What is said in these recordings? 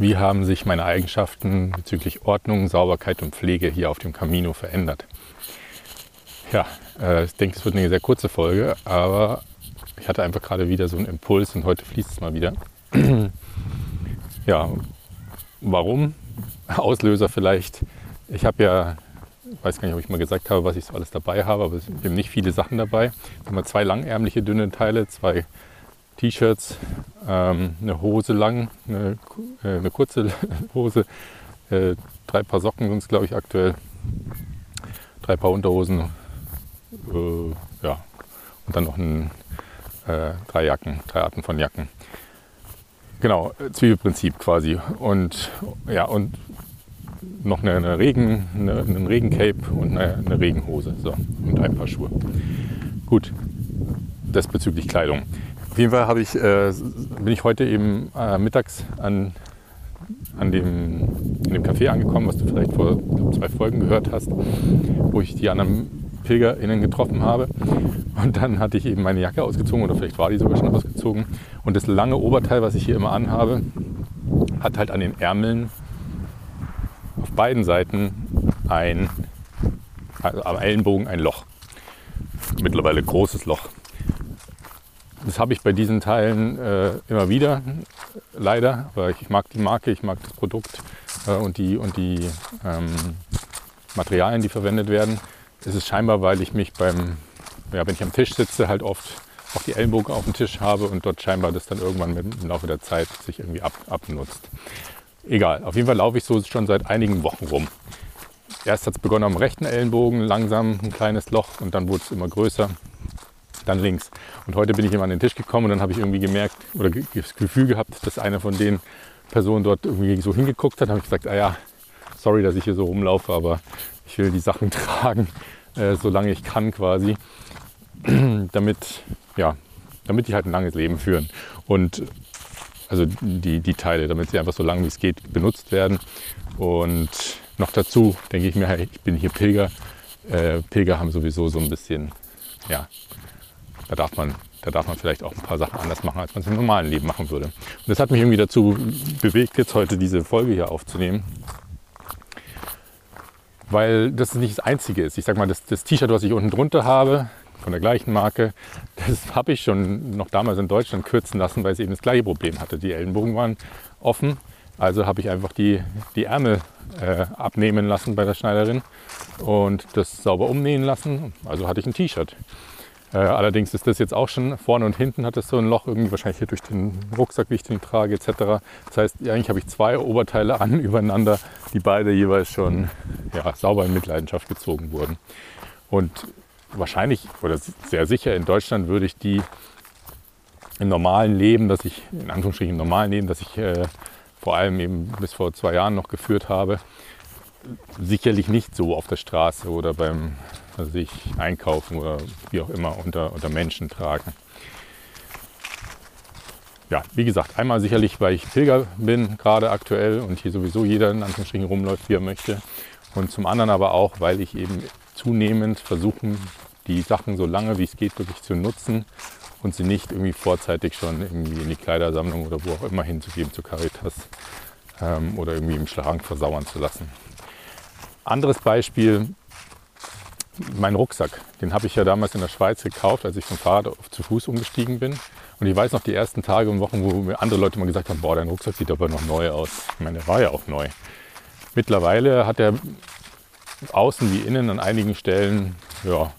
wie haben sich meine Eigenschaften bezüglich Ordnung, Sauberkeit und Pflege hier auf dem Camino verändert. Ja, äh, ich denke, es wird eine sehr kurze Folge, aber ich hatte einfach gerade wieder so einen Impuls und heute fließt es mal wieder. ja, warum? Auslöser vielleicht. Ich habe ja, weiß gar nicht, ob ich mal gesagt habe, was ich so alles dabei habe, aber es sind eben nicht viele Sachen dabei. Ich habe mal zwei langärmliche dünne Teile, zwei T-Shirts, ähm, eine Hose lang, eine, äh, eine kurze Hose, äh, drei Paar Socken sind es glaube ich aktuell, drei Paar Unterhosen, äh, ja, und dann noch ein, äh, drei Jacken, drei Arten von Jacken. Genau, Zwiebelprinzip quasi. Und ja, und noch eine, eine Regen, eine, einen Regencape und eine, eine, Regenhose. So, und ein paar Schuhe. Gut, das bezüglich Kleidung. Auf jeden Fall ich, äh, bin ich heute eben äh, mittags an, an, dem, in dem Café angekommen, was du vielleicht vor zwei Folgen gehört hast, wo ich die anderen PilgerInnen getroffen habe. Und dann hatte ich eben meine Jacke ausgezogen oder vielleicht war die sogar schon ausgezogen. Und das lange Oberteil, was ich hier immer anhabe, hat halt an den Ärmeln auf beiden Seiten ein, also am Ellenbogen ein Loch. Mittlerweile großes Loch. Das habe ich bei diesen Teilen äh, immer wieder, leider. Aber ich mag die Marke, ich mag das Produkt äh, und die, und die ähm, Materialien, die verwendet werden. Es ist scheinbar, weil ich mich beim, ja, wenn ich am Tisch sitze, halt oft auch die Ellenbogen auf dem Tisch habe und dort scheinbar das dann irgendwann im Laufe der Zeit sich irgendwie ab, abnutzt. Egal, auf jeden Fall laufe ich so schon seit einigen Wochen rum. Erst hat es begonnen am rechten Ellenbogen, langsam ein kleines Loch und dann wurde es immer größer, dann links. Und heute bin ich immer an den Tisch gekommen und dann habe ich irgendwie gemerkt oder das Gefühl gehabt, dass eine von den Personen dort irgendwie so hingeguckt hat. Da habe ich gesagt, ah ja, sorry, dass ich hier so rumlaufe, aber ich will die Sachen tragen, äh, solange ich kann quasi, damit, ja, damit die halt ein langes Leben führen. Und also die, die Teile, damit sie einfach so lange wie es geht benutzt werden. Und noch dazu denke ich mir, ich bin hier Pilger. Äh, Pilger haben sowieso so ein bisschen, ja, da darf man da darf man vielleicht auch ein paar Sachen anders machen, als man es im normalen Leben machen würde. Und das hat mich irgendwie dazu bewegt, jetzt heute diese Folge hier aufzunehmen, weil das nicht das Einzige ist. Ich sag mal, das, das T-Shirt, was ich unten drunter habe, von der gleichen Marke, das habe ich schon noch damals in Deutschland kürzen lassen, weil es eben das gleiche Problem hatte. Die Ellenbogen waren offen, also habe ich einfach die, die Ärmel äh, abnehmen lassen bei der Schneiderin und das sauber umnähen lassen. Also hatte ich ein T-Shirt. Äh, allerdings ist das jetzt auch schon vorne und hinten hat es so ein Loch, irgendwie wahrscheinlich hier durch den Rucksack, wie ich den trage, etc. Das heißt, eigentlich habe ich zwei Oberteile an übereinander, die beide jeweils schon ja, sauber in Mitleidenschaft gezogen wurden. Und wahrscheinlich oder sehr sicher in Deutschland würde ich die im normalen Leben, das ich, in Anführungsstrichen im normalen Leben, das ich äh, vor allem eben bis vor zwei Jahren noch geführt habe, sicherlich nicht so auf der Straße oder beim sich einkaufen oder wie auch immer unter, unter Menschen tragen. Ja, wie gesagt, einmal sicherlich, weil ich Pilger bin, gerade aktuell und hier sowieso jeder in Anführungsstrichen rumläuft, wie er möchte. Und zum anderen aber auch, weil ich eben zunehmend versuche, die Sachen so lange wie es geht wirklich zu nutzen und sie nicht irgendwie vorzeitig schon irgendwie in die Kleidersammlung oder wo auch immer hinzugeben, zu Caritas ähm, oder irgendwie im Schrank versauern zu lassen. Anderes Beispiel, mein Rucksack. Den habe ich ja damals in der Schweiz gekauft, als ich vom Fahrrad auf zu Fuß umgestiegen bin. Und ich weiß noch die ersten Tage und Wochen, wo mir andere Leute mal gesagt haben, boah, dein Rucksack sieht aber noch neu aus. Ich meine, der war ja auch neu. Mittlerweile hat er außen wie innen an einigen Stellen ja,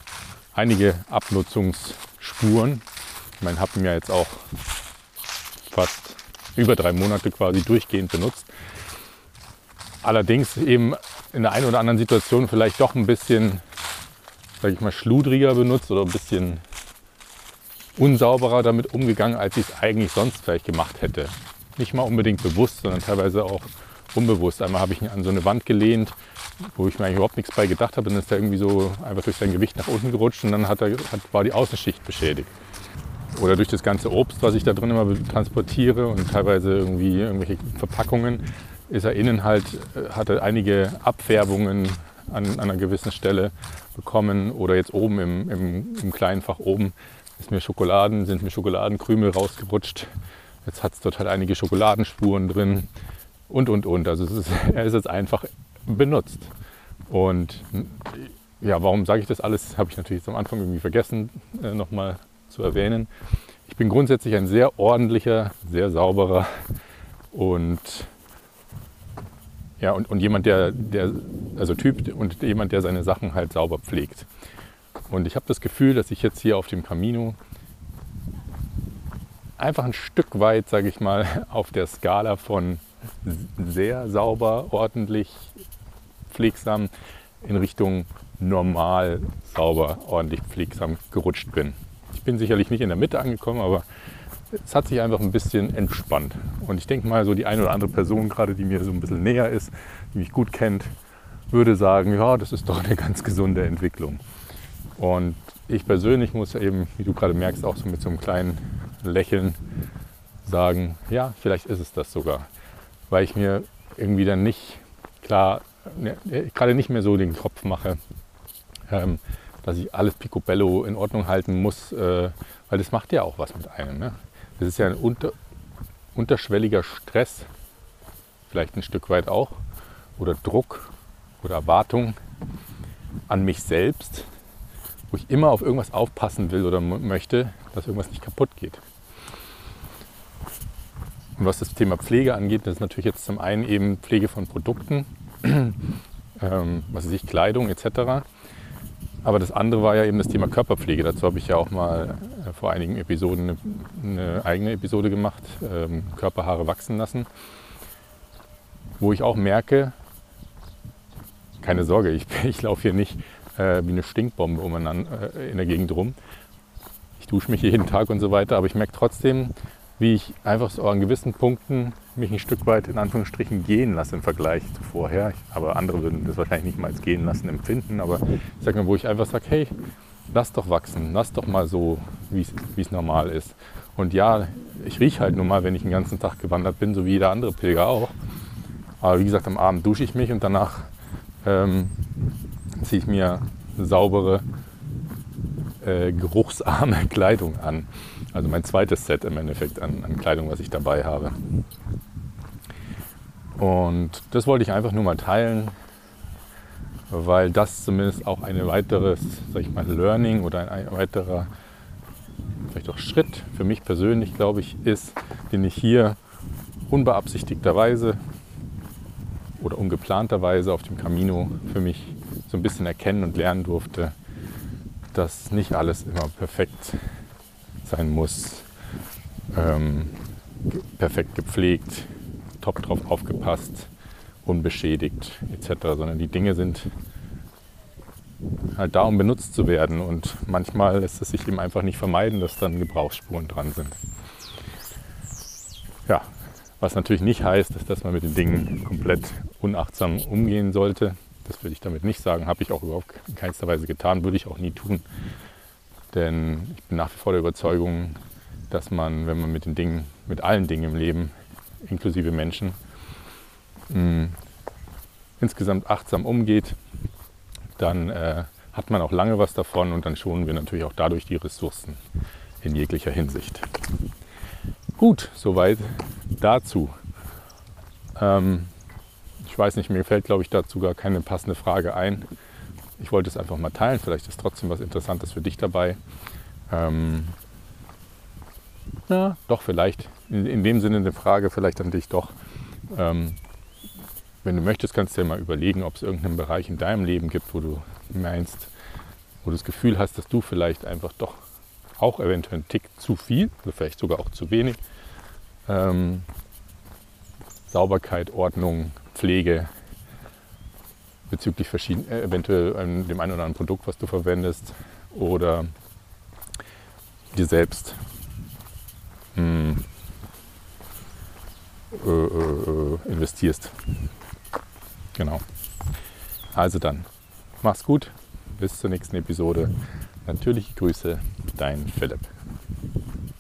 einige Abnutzungsspuren. Ich meine, habe ihn ja jetzt auch fast über drei Monate quasi durchgehend benutzt. Allerdings eben in der einen oder anderen Situation vielleicht doch ein bisschen, sage ich mal, schludriger benutzt oder ein bisschen unsauberer damit umgegangen, als ich es eigentlich sonst vielleicht gemacht hätte. Nicht mal unbedingt bewusst, sondern teilweise auch unbewusst. Einmal habe ich ihn an so eine Wand gelehnt, wo ich mir eigentlich überhaupt nichts bei gedacht habe. Dann ist er irgendwie so einfach durch sein Gewicht nach unten gerutscht und dann hat er, hat, war die Außenschicht beschädigt. Oder durch das ganze Obst, was ich da drin immer transportiere und teilweise irgendwie irgendwelche Verpackungen, ist er innen halt, äh, hat er einige Abfärbungen an, an, einer gewissen Stelle bekommen. Oder jetzt oben im, im, im kleinen Fach oben ist mir Schokoladen, sind mir Schokoladenkrümel rausgerutscht. Jetzt hat es dort halt einige Schokoladenspuren drin. und, und, und. Also ist, er ist jetzt einfach benutzt. Und ja, warum sage ich das alles? Habe ich natürlich am Anfang irgendwie vergessen, äh, nochmal zu erwähnen. Ich bin grundsätzlich ein sehr ordentlicher, sehr sauberer und ja, und, und jemand, der, der, also Typ und jemand, der seine Sachen halt sauber pflegt. Und ich habe das Gefühl, dass ich jetzt hier auf dem Camino einfach ein Stück weit, sage ich mal, auf der Skala von sehr sauber, ordentlich, pflegsam in Richtung normal, sauber, ordentlich, pflegsam gerutscht bin. Ich bin sicherlich nicht in der Mitte angekommen, aber es hat sich einfach ein bisschen entspannt. Und ich denke mal, so die eine oder andere Person, gerade die mir so ein bisschen näher ist, die mich gut kennt, würde sagen, ja, das ist doch eine ganz gesunde Entwicklung. Und ich persönlich muss eben, wie du gerade merkst, auch so mit so einem kleinen Lächeln sagen, ja, vielleicht ist es das sogar. Weil ich mir irgendwie dann nicht klar, ne, gerade nicht mehr so den Kopf mache, ähm, dass ich alles picobello in Ordnung halten muss, äh, weil das macht ja auch was mit einem. Ne? Das ist ja ein unter, unterschwelliger Stress, vielleicht ein Stück weit auch, oder Druck oder Erwartung an mich selbst, wo ich immer auf irgendwas aufpassen will oder möchte, dass irgendwas nicht kaputt geht. Und was das Thema Pflege angeht, das ist natürlich jetzt zum einen eben Pflege von Produkten, ähm, was weiß ich, Kleidung etc. Aber das andere war ja eben das Thema Körperpflege. Dazu habe ich ja auch mal äh, vor einigen Episoden eine, eigene Episode gemacht, ähm, Körperhaare wachsen lassen, wo ich auch merke, keine Sorge, ich, ich laufe hier nicht äh, wie eine Stinkbombe umeinander äh, in der Gegend rum. Ich dusche mich jeden Tag und so weiter, aber ich merke trotzdem, wie ich einfach so an gewissen Punkten mich ein Stück weit in Anführungsstrichen gehen lasse im Vergleich zu vorher. Aber andere würden das wahrscheinlich nicht mal als gehen lassen empfinden. Aber ich sage mal, wo ich einfach sage, hey, lass doch wachsen, lass doch mal so, wie es normal ist. Und ja, ich rieche halt nur mal, wenn ich den ganzen Tag gewandert bin, so wie jeder andere Pilger auch. Aber wie gesagt, am Abend dusche ich mich und danach ähm, ziehe ich mir saubere, äh, geruchsarme Kleidung an. Also mein zweites Set im Endeffekt an, an Kleidung, was ich dabei habe. Und das wollte ich einfach nur mal teilen, weil das zumindest auch ein weiteres, sag ich mal, Learning oder ein, weiterer vielleicht auch Schritt für mich persönlich, glaube ich, ist, den ich hier unbeabsichtigterweise oder ungeplanterweise auf dem Camino für mich so ein bisschen erkennen und lernen durfte, dass nicht alles immer perfekt sein muss, ähm, perfekt gepflegt, top drauf aufgepasst, unbeschädigt etc., sondern die Dinge sind halt da, um benutzt zu werden und manchmal lässt es sich eben einfach nicht vermeiden, dass dann Gebrauchsspuren dran sind. Ja, was natürlich nicht heißt, dass man mit den Dingen komplett unachtsam umgehen sollte. Das würde ich damit nicht sagen, habe ich auch überhaupt in keinster Weise getan, würde ich auch nie tun. Denn ich bin nach wie vor der Überzeugung, dass man, wenn man mit den Dingen, mit allen Dingen im Leben, inklusive Menschen, mh, insgesamt achtsam umgeht, dann äh, hat man auch lange was davon und dann schonen wir natürlich auch dadurch die Ressourcen in jeglicher Hinsicht. Gut, soweit dazu. Ähm, ich weiß nicht, mir fällt, glaube ich, dazu gar keine passende Frage ein ich wollte es einfach mal teilen. Vielleicht ist trotzdem was Interessantes für dich dabei. Ähm, ja, doch, vielleicht. In, in, dem Sinne eine Frage vielleicht an dich doch. Ähm, wenn du möchtest, kannst du dir mal überlegen, ob es irgendeinen Bereich in deinem Leben gibt, wo du meinst, wo du das Gefühl hast, dass du vielleicht einfach doch auch eventuell einen Tick zu viel oder vielleicht sogar auch zu wenig ähm, Sauberkeit, Ordnung, Pflege bezüglich verschieden, äh, eventuell ähm, dem einen oder anderen Produkt, was du verwendest oder dir selbst mh, hm, äh, äh, investierst. Genau. Also dann, mach's gut, bis zur nächsten Episode. Natürliche Grüße, dein Philipp.